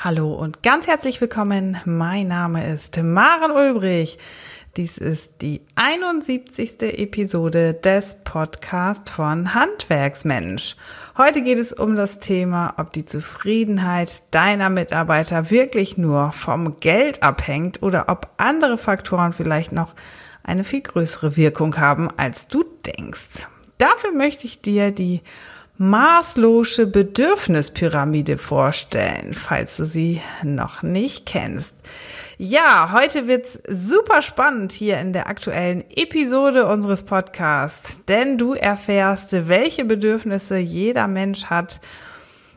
Hallo und ganz herzlich willkommen. Mein Name ist Maren Ulbrich. Dies ist die 71. Episode des Podcasts von Handwerksmensch. Heute geht es um das Thema, ob die Zufriedenheit deiner Mitarbeiter wirklich nur vom Geld abhängt oder ob andere Faktoren vielleicht noch eine viel größere Wirkung haben, als du denkst. Dafür möchte ich dir die maßlose Bedürfnispyramide vorstellen, falls du sie noch nicht kennst. Ja, heute wird's super spannend hier in der aktuellen Episode unseres Podcasts, denn du erfährst, welche Bedürfnisse jeder Mensch hat,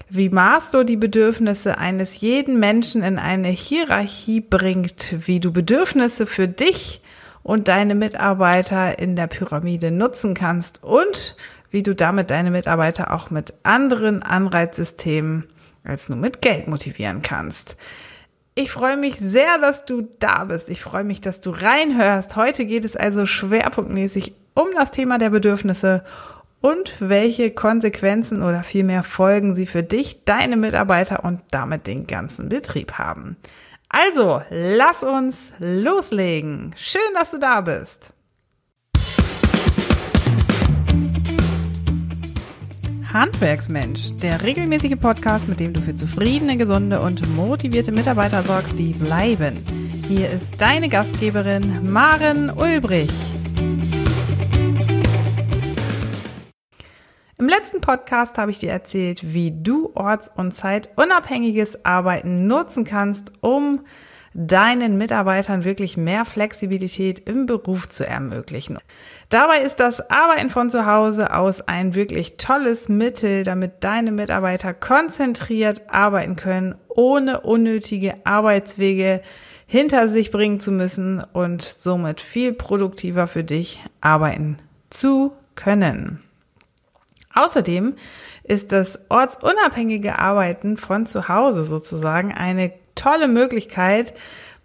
wie Maslow die Bedürfnisse eines jeden Menschen in eine Hierarchie bringt, wie du Bedürfnisse für dich und deine Mitarbeiter in der Pyramide nutzen kannst und wie du damit deine Mitarbeiter auch mit anderen Anreizsystemen als nur mit Geld motivieren kannst. Ich freue mich sehr, dass du da bist. Ich freue mich, dass du reinhörst. Heute geht es also schwerpunktmäßig um das Thema der Bedürfnisse und welche Konsequenzen oder vielmehr Folgen sie für dich, deine Mitarbeiter und damit den ganzen Betrieb haben. Also, lass uns loslegen. Schön, dass du da bist. Handwerksmensch, der regelmäßige Podcast, mit dem du für zufriedene, gesunde und motivierte Mitarbeiter sorgst, die bleiben. Hier ist deine Gastgeberin Maren Ulbrich. Im letzten Podcast habe ich dir erzählt, wie du orts- und zeitunabhängiges Arbeiten nutzen kannst, um deinen Mitarbeitern wirklich mehr Flexibilität im Beruf zu ermöglichen. Dabei ist das Arbeiten von zu Hause aus ein wirklich tolles Mittel, damit deine Mitarbeiter konzentriert arbeiten können, ohne unnötige Arbeitswege hinter sich bringen zu müssen und somit viel produktiver für dich arbeiten zu können. Außerdem ist das ortsunabhängige Arbeiten von zu Hause sozusagen eine tolle Möglichkeit,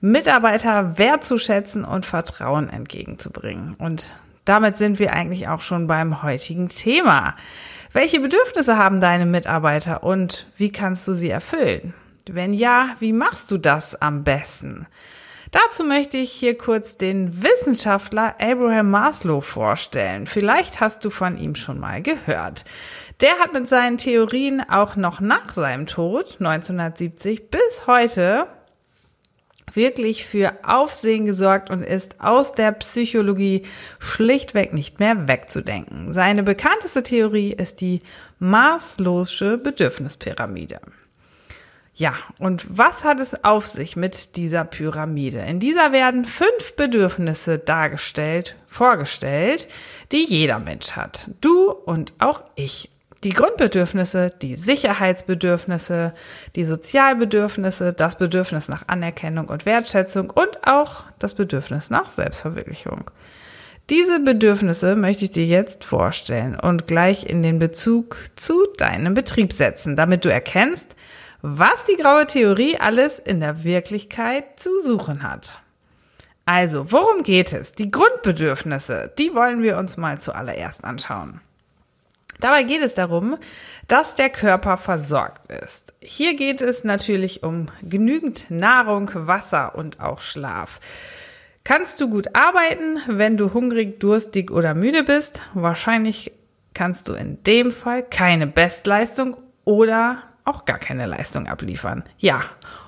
Mitarbeiter wertzuschätzen und Vertrauen entgegenzubringen. Und damit sind wir eigentlich auch schon beim heutigen Thema. Welche Bedürfnisse haben deine Mitarbeiter und wie kannst du sie erfüllen? Wenn ja, wie machst du das am besten? Dazu möchte ich hier kurz den Wissenschaftler Abraham Maslow vorstellen. Vielleicht hast du von ihm schon mal gehört. Der hat mit seinen Theorien auch noch nach seinem Tod 1970 bis heute wirklich für Aufsehen gesorgt und ist aus der Psychologie schlichtweg nicht mehr wegzudenken. Seine bekannteste Theorie ist die maßlose Bedürfnispyramide. Ja, und was hat es auf sich mit dieser Pyramide? In dieser werden fünf Bedürfnisse dargestellt, vorgestellt, die jeder Mensch hat. Du und auch ich die Grundbedürfnisse, die Sicherheitsbedürfnisse, die Sozialbedürfnisse, das Bedürfnis nach Anerkennung und Wertschätzung und auch das Bedürfnis nach Selbstverwirklichung. Diese Bedürfnisse möchte ich dir jetzt vorstellen und gleich in den Bezug zu deinem Betrieb setzen, damit du erkennst, was die graue Theorie alles in der Wirklichkeit zu suchen hat. Also, worum geht es? Die Grundbedürfnisse, die wollen wir uns mal zuallererst anschauen. Dabei geht es darum, dass der Körper versorgt ist. Hier geht es natürlich um genügend Nahrung, Wasser und auch Schlaf. Kannst du gut arbeiten, wenn du hungrig, durstig oder müde bist? Wahrscheinlich kannst du in dem Fall keine Bestleistung oder auch gar keine Leistung abliefern. Ja,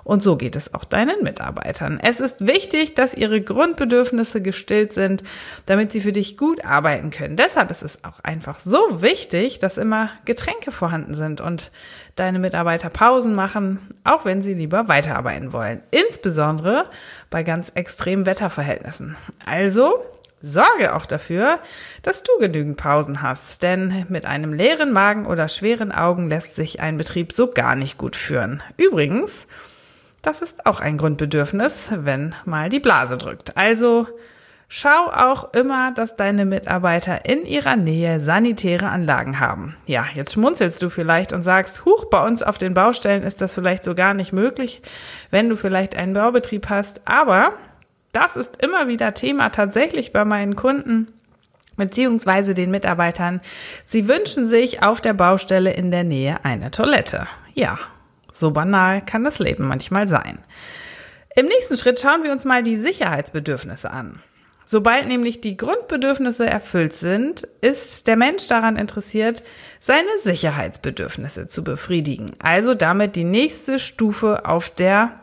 und so geht es auch deinen Mitarbeitern. Es ist wichtig, dass ihre Grundbedürfnisse gestillt sind, damit sie für dich gut arbeiten können. Deshalb ist es auch einfach so wichtig, dass immer Getränke vorhanden sind und deine Mitarbeiter Pausen machen, auch wenn sie lieber weiterarbeiten wollen. Insbesondere bei ganz extremen Wetterverhältnissen. Also Sorge auch dafür, dass du genügend Pausen hast, denn mit einem leeren Magen oder schweren Augen lässt sich ein Betrieb so gar nicht gut führen. Übrigens, das ist auch ein Grundbedürfnis, wenn mal die Blase drückt. Also schau auch immer, dass deine Mitarbeiter in ihrer Nähe sanitäre Anlagen haben. Ja, jetzt schmunzelst du vielleicht und sagst, huch, bei uns auf den Baustellen ist das vielleicht so gar nicht möglich, wenn du vielleicht einen Baubetrieb hast. Aber das ist immer wieder Thema tatsächlich bei meinen Kunden beziehungsweise den Mitarbeitern. Sie wünschen sich auf der Baustelle in der Nähe eine Toilette. Ja, So banal kann das Leben manchmal sein. Im nächsten Schritt schauen wir uns mal die Sicherheitsbedürfnisse an. Sobald nämlich die Grundbedürfnisse erfüllt sind, ist der Mensch daran interessiert, seine Sicherheitsbedürfnisse zu befriedigen. Also damit die nächste Stufe auf der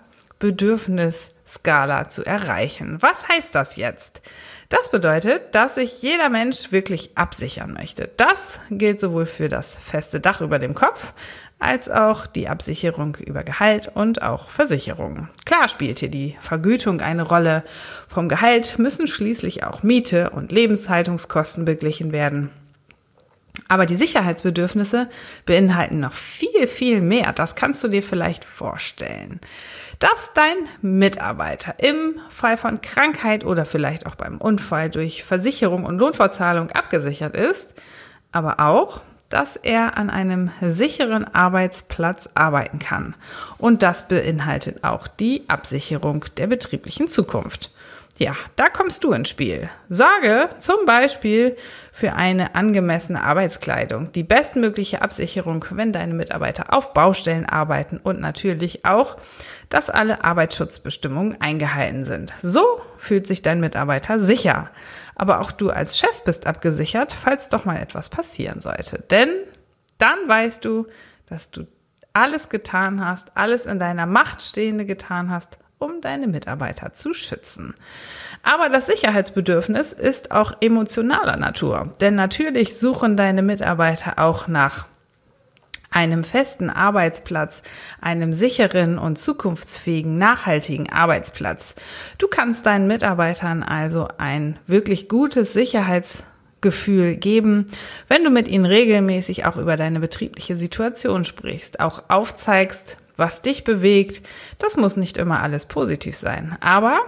Bedürfnisskala zu erreichen. Was heißt das jetzt? Das bedeutet, dass sich jeder Mensch wirklich absichern möchte. Das gilt sowohl für das feste Dach über dem Kopf als auch die Absicherung über Gehalt und auch Versicherungen. Klar spielt hier die Vergütung eine Rolle. Vom Gehalt müssen schließlich auch Miete und Lebenshaltungskosten beglichen werden. Aber die Sicherheitsbedürfnisse beinhalten noch viel, viel mehr. Das kannst du dir vielleicht vorstellen. Dass dein Mitarbeiter im Fall von Krankheit oder vielleicht auch beim Unfall durch Versicherung und Lohnfortzahlung abgesichert ist, aber auch, dass er an einem sicheren Arbeitsplatz arbeiten kann. Und das beinhaltet auch die Absicherung der betrieblichen Zukunft. Ja, da kommst du ins Spiel. Sorge zum Beispiel für eine angemessene Arbeitskleidung, die bestmögliche Absicherung, wenn deine Mitarbeiter auf Baustellen arbeiten und natürlich auch, dass alle Arbeitsschutzbestimmungen eingehalten sind. So fühlt sich dein Mitarbeiter sicher. Aber auch du als Chef bist abgesichert, falls doch mal etwas passieren sollte. Denn dann weißt du, dass du alles getan hast, alles in deiner Macht Stehende getan hast, um deine Mitarbeiter zu schützen. Aber das Sicherheitsbedürfnis ist auch emotionaler Natur, denn natürlich suchen deine Mitarbeiter auch nach einem festen Arbeitsplatz, einem sicheren und zukunftsfähigen, nachhaltigen Arbeitsplatz. Du kannst deinen Mitarbeitern also ein wirklich gutes Sicherheitsgefühl geben, wenn du mit ihnen regelmäßig auch über deine betriebliche Situation sprichst, auch aufzeigst, was dich bewegt. Das muss nicht immer alles positiv sein, aber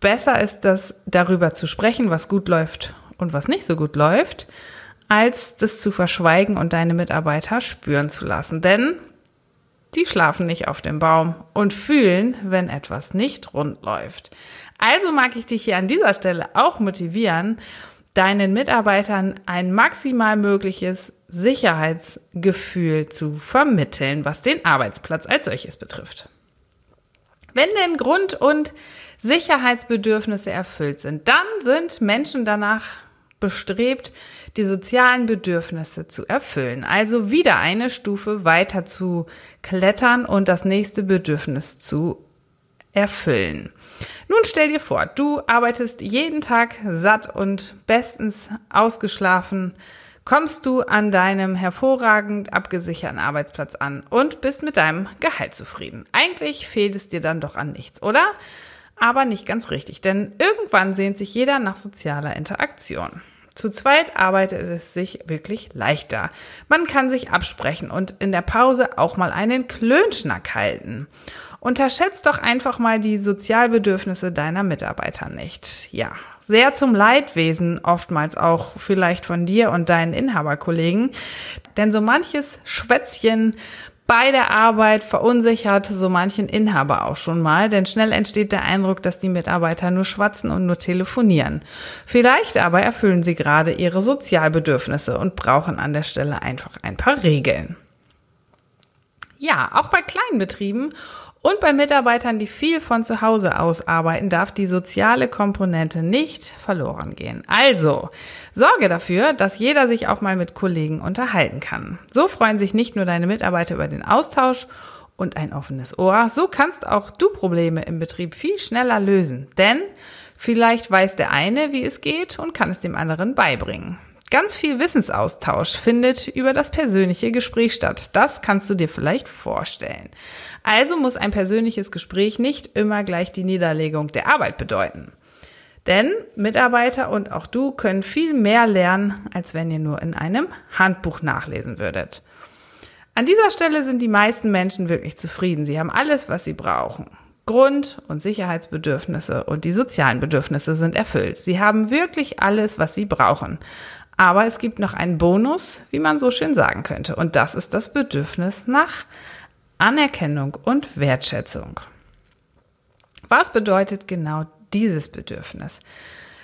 besser ist das darüber zu sprechen, was gut läuft und was nicht so gut läuft als das zu verschweigen und deine Mitarbeiter spüren zu lassen. Denn die schlafen nicht auf dem Baum und fühlen, wenn etwas nicht rund läuft. Also mag ich dich hier an dieser Stelle auch motivieren, deinen Mitarbeitern ein maximal mögliches Sicherheitsgefühl zu vermitteln, was den Arbeitsplatz als solches betrifft. Wenn denn Grund- und Sicherheitsbedürfnisse erfüllt sind, dann sind Menschen danach bestrebt, die sozialen Bedürfnisse zu erfüllen. Also wieder eine Stufe weiter zu klettern und das nächste Bedürfnis zu erfüllen. Nun stell dir vor, du arbeitest jeden Tag satt und bestens ausgeschlafen, kommst du an deinem hervorragend abgesicherten Arbeitsplatz an und bist mit deinem Gehalt zufrieden. Eigentlich fehlt es dir dann doch an nichts, oder? Aber nicht ganz richtig, denn irgendwann sehnt sich jeder nach sozialer Interaktion. Zu zweit arbeitet es sich wirklich leichter. Man kann sich absprechen und in der Pause auch mal einen Klönschnack halten. Unterschätzt doch einfach mal die Sozialbedürfnisse deiner Mitarbeiter nicht. Ja, sehr zum Leidwesen oftmals auch vielleicht von dir und deinen Inhaberkollegen. Denn so manches Schwätzchen bei der Arbeit verunsichert so manchen Inhaber auch schon mal, denn schnell entsteht der Eindruck, dass die Mitarbeiter nur schwatzen und nur telefonieren. Vielleicht aber erfüllen sie gerade ihre Sozialbedürfnisse und brauchen an der Stelle einfach ein paar Regeln. Ja, auch bei kleinen Betrieben und bei Mitarbeitern, die viel von zu Hause aus arbeiten, darf die soziale Komponente nicht verloren gehen. Also, sorge dafür, dass jeder sich auch mal mit Kollegen unterhalten kann. So freuen sich nicht nur deine Mitarbeiter über den Austausch und ein offenes Ohr, so kannst auch du Probleme im Betrieb viel schneller lösen. Denn vielleicht weiß der eine, wie es geht und kann es dem anderen beibringen. Ganz viel Wissensaustausch findet über das persönliche Gespräch statt. Das kannst du dir vielleicht vorstellen. Also muss ein persönliches Gespräch nicht immer gleich die Niederlegung der Arbeit bedeuten. Denn Mitarbeiter und auch du können viel mehr lernen, als wenn ihr nur in einem Handbuch nachlesen würdet. An dieser Stelle sind die meisten Menschen wirklich zufrieden. Sie haben alles, was sie brauchen. Grund- und Sicherheitsbedürfnisse und die sozialen Bedürfnisse sind erfüllt. Sie haben wirklich alles, was sie brauchen. Aber es gibt noch einen Bonus, wie man so schön sagen könnte. Und das ist das Bedürfnis nach Anerkennung und Wertschätzung. Was bedeutet genau dieses Bedürfnis?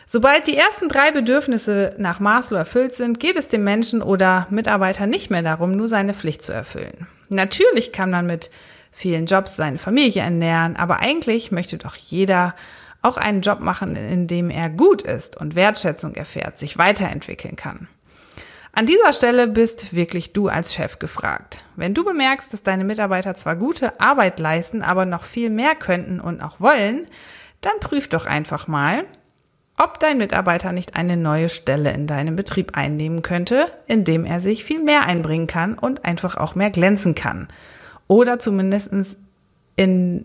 Sobald die ersten drei Bedürfnisse nach Maslow erfüllt sind, geht es dem Menschen oder Mitarbeiter nicht mehr darum, nur seine Pflicht zu erfüllen. Natürlich kann man mit vielen Jobs seine Familie ernähren, aber eigentlich möchte doch jeder auch einen Job machen, in dem er gut ist und Wertschätzung erfährt, sich weiterentwickeln kann. An dieser Stelle bist wirklich du als Chef gefragt. Wenn du bemerkst, dass deine Mitarbeiter zwar gute Arbeit leisten, aber noch viel mehr könnten und auch wollen, dann prüf doch einfach mal, ob dein Mitarbeiter nicht eine neue Stelle in deinem Betrieb einnehmen könnte, indem er sich viel mehr einbringen kann und einfach auch mehr glänzen kann. Oder zumindest in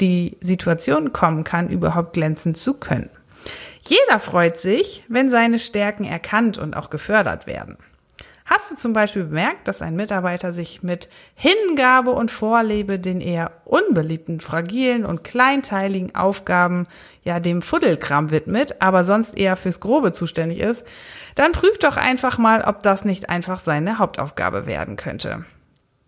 die Situation kommen kann, überhaupt glänzen zu können. Jeder freut sich, wenn seine Stärken erkannt und auch gefördert werden. Hast du zum Beispiel bemerkt, dass ein Mitarbeiter sich mit Hingabe und Vorlebe den eher unbeliebten, fragilen und kleinteiligen Aufgaben, ja dem Fuddelkram widmet, aber sonst eher fürs Grobe zuständig ist, dann prüf doch einfach mal, ob das nicht einfach seine Hauptaufgabe werden könnte.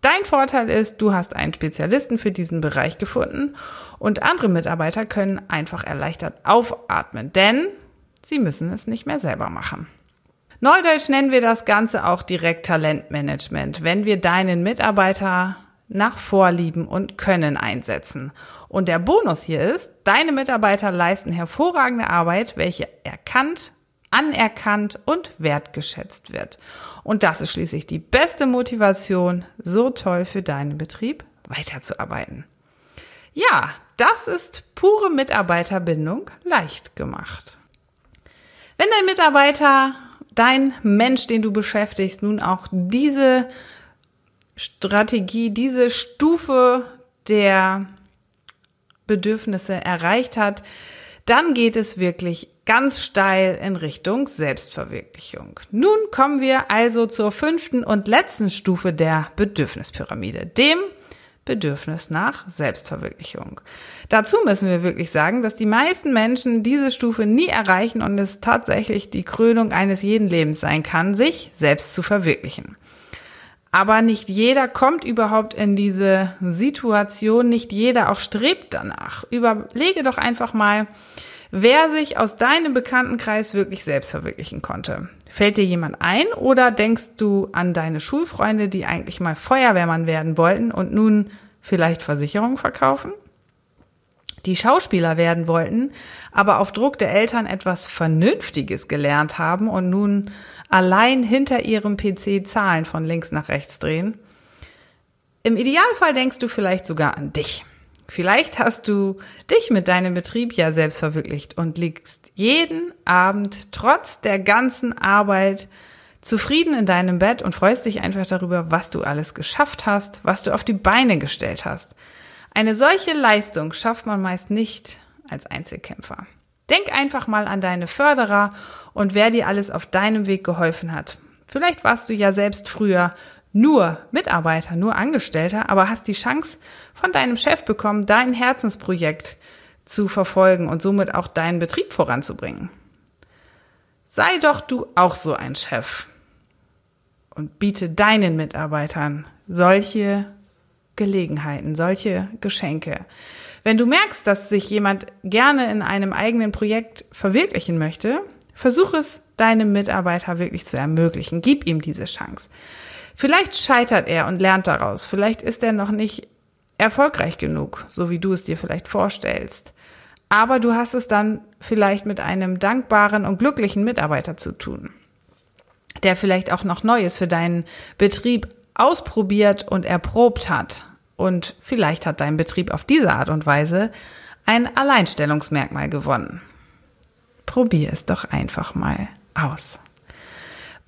Dein Vorteil ist, du hast einen Spezialisten für diesen Bereich gefunden und andere Mitarbeiter können einfach erleichtert aufatmen, denn sie müssen es nicht mehr selber machen. Neudeutsch nennen wir das Ganze auch direkt Talentmanagement, wenn wir deinen Mitarbeiter nach Vorlieben und Können einsetzen. Und der Bonus hier ist, deine Mitarbeiter leisten hervorragende Arbeit, welche erkannt, anerkannt und wertgeschätzt wird. Und das ist schließlich die beste Motivation, so toll für deinen Betrieb weiterzuarbeiten. Ja, das ist pure Mitarbeiterbindung leicht gemacht. Wenn dein Mitarbeiter, dein Mensch, den du beschäftigst, nun auch diese Strategie, diese Stufe der Bedürfnisse erreicht hat, dann geht es wirklich ganz steil in Richtung Selbstverwirklichung. Nun kommen wir also zur fünften und letzten Stufe der Bedürfnispyramide, dem Bedürfnis nach Selbstverwirklichung. Dazu müssen wir wirklich sagen, dass die meisten Menschen diese Stufe nie erreichen und es tatsächlich die Krönung eines jeden Lebens sein kann, sich selbst zu verwirklichen. Aber nicht jeder kommt überhaupt in diese Situation, nicht jeder auch strebt danach. Überlege doch einfach mal, wer sich aus deinem Bekanntenkreis wirklich selbst verwirklichen konnte. Fällt dir jemand ein oder denkst du an deine Schulfreunde, die eigentlich mal Feuerwehrmann werden wollten und nun vielleicht Versicherungen verkaufen? Die Schauspieler werden wollten, aber auf Druck der Eltern etwas Vernünftiges gelernt haben und nun allein hinter ihrem PC Zahlen von links nach rechts drehen. Im Idealfall denkst du vielleicht sogar an dich. Vielleicht hast du dich mit deinem Betrieb ja selbst verwirklicht und liegst jeden Abend trotz der ganzen Arbeit zufrieden in deinem Bett und freust dich einfach darüber, was du alles geschafft hast, was du auf die Beine gestellt hast. Eine solche Leistung schafft man meist nicht als Einzelkämpfer. Denk einfach mal an deine Förderer und wer dir alles auf deinem Weg geholfen hat. Vielleicht warst du ja selbst früher nur Mitarbeiter, nur Angestellter, aber hast die Chance von deinem Chef bekommen, dein Herzensprojekt zu verfolgen und somit auch deinen Betrieb voranzubringen. Sei doch du auch so ein Chef und biete deinen Mitarbeitern solche Gelegenheiten, solche Geschenke. Wenn du merkst, dass sich jemand gerne in einem eigenen Projekt verwirklichen möchte, versuch es deinem Mitarbeiter wirklich zu ermöglichen. Gib ihm diese Chance. Vielleicht scheitert er und lernt daraus. Vielleicht ist er noch nicht erfolgreich genug, so wie du es dir vielleicht vorstellst. Aber du hast es dann vielleicht mit einem dankbaren und glücklichen Mitarbeiter zu tun, der vielleicht auch noch Neues für deinen Betrieb ausprobiert und erprobt hat. Und vielleicht hat dein Betrieb auf diese Art und Weise ein Alleinstellungsmerkmal gewonnen. Probier es doch einfach mal aus.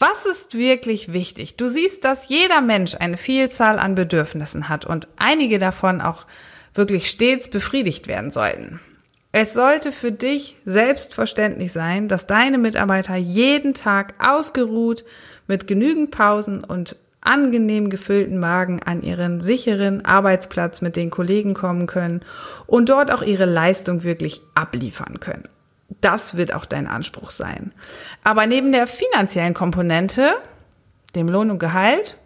Was ist wirklich wichtig? Du siehst, dass jeder Mensch eine Vielzahl an Bedürfnissen hat und einige davon auch wirklich stets befriedigt werden sollten. Es sollte für dich selbstverständlich sein, dass deine Mitarbeiter jeden Tag ausgeruht, mit genügend Pausen und angenehm gefüllten Magen an ihren sicheren Arbeitsplatz mit den Kollegen kommen können und dort auch ihre Leistung wirklich abliefern können. Das wird auch dein Anspruch sein. Aber neben der finanziellen Komponente, dem Lohn und Gehalt,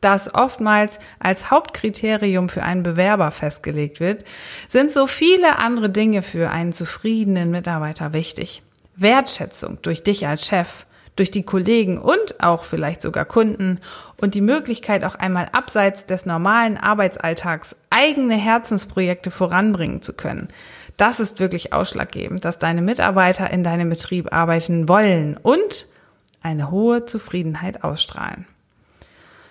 das oftmals als Hauptkriterium für einen Bewerber festgelegt wird, sind so viele andere Dinge für einen zufriedenen Mitarbeiter wichtig. Wertschätzung durch dich als Chef, durch die Kollegen und auch vielleicht sogar Kunden und die Möglichkeit auch einmal abseits des normalen Arbeitsalltags eigene Herzensprojekte voranbringen zu können. Das ist wirklich ausschlaggebend, dass deine Mitarbeiter in deinem Betrieb arbeiten wollen und eine hohe Zufriedenheit ausstrahlen.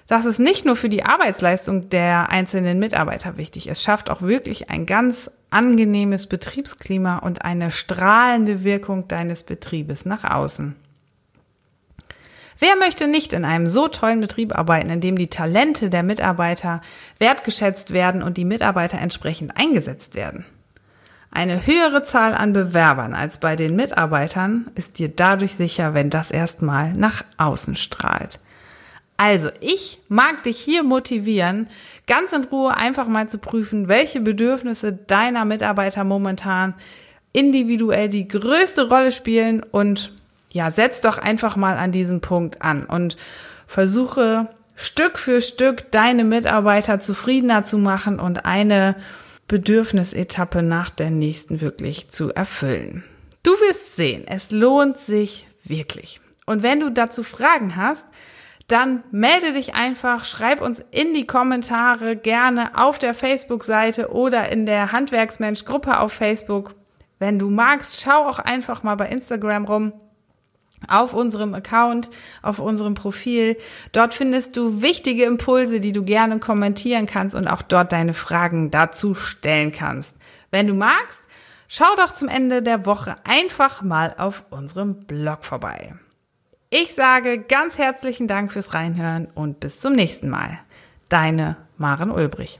Das ist nicht nur für die Arbeitsleistung der einzelnen Mitarbeiter wichtig. Es schafft auch wirklich ein ganz angenehmes Betriebsklima und eine strahlende Wirkung deines Betriebes nach außen. Wer möchte nicht in einem so tollen Betrieb arbeiten, in dem die Talente der Mitarbeiter wertgeschätzt werden und die Mitarbeiter entsprechend eingesetzt werden? Eine höhere Zahl an Bewerbern als bei den Mitarbeitern ist dir dadurch sicher, wenn das erstmal nach außen strahlt. Also, ich mag dich hier motivieren, ganz in Ruhe einfach mal zu prüfen, welche Bedürfnisse deiner Mitarbeiter momentan individuell die größte Rolle spielen und ja, setz doch einfach mal an diesem Punkt an und versuche Stück für Stück deine Mitarbeiter zufriedener zu machen und eine Bedürfnisetappe nach der nächsten wirklich zu erfüllen. Du wirst sehen, es lohnt sich wirklich. Und wenn du dazu Fragen hast, dann melde dich einfach, schreib uns in die Kommentare gerne auf der Facebook-Seite oder in der Handwerksmensch-Gruppe auf Facebook. Wenn du magst, schau auch einfach mal bei Instagram rum auf unserem Account, auf unserem Profil. Dort findest du wichtige Impulse, die du gerne kommentieren kannst und auch dort deine Fragen dazu stellen kannst. Wenn du magst, schau doch zum Ende der Woche einfach mal auf unserem Blog vorbei. Ich sage ganz herzlichen Dank fürs Reinhören und bis zum nächsten Mal. Deine Maren Ulbrich.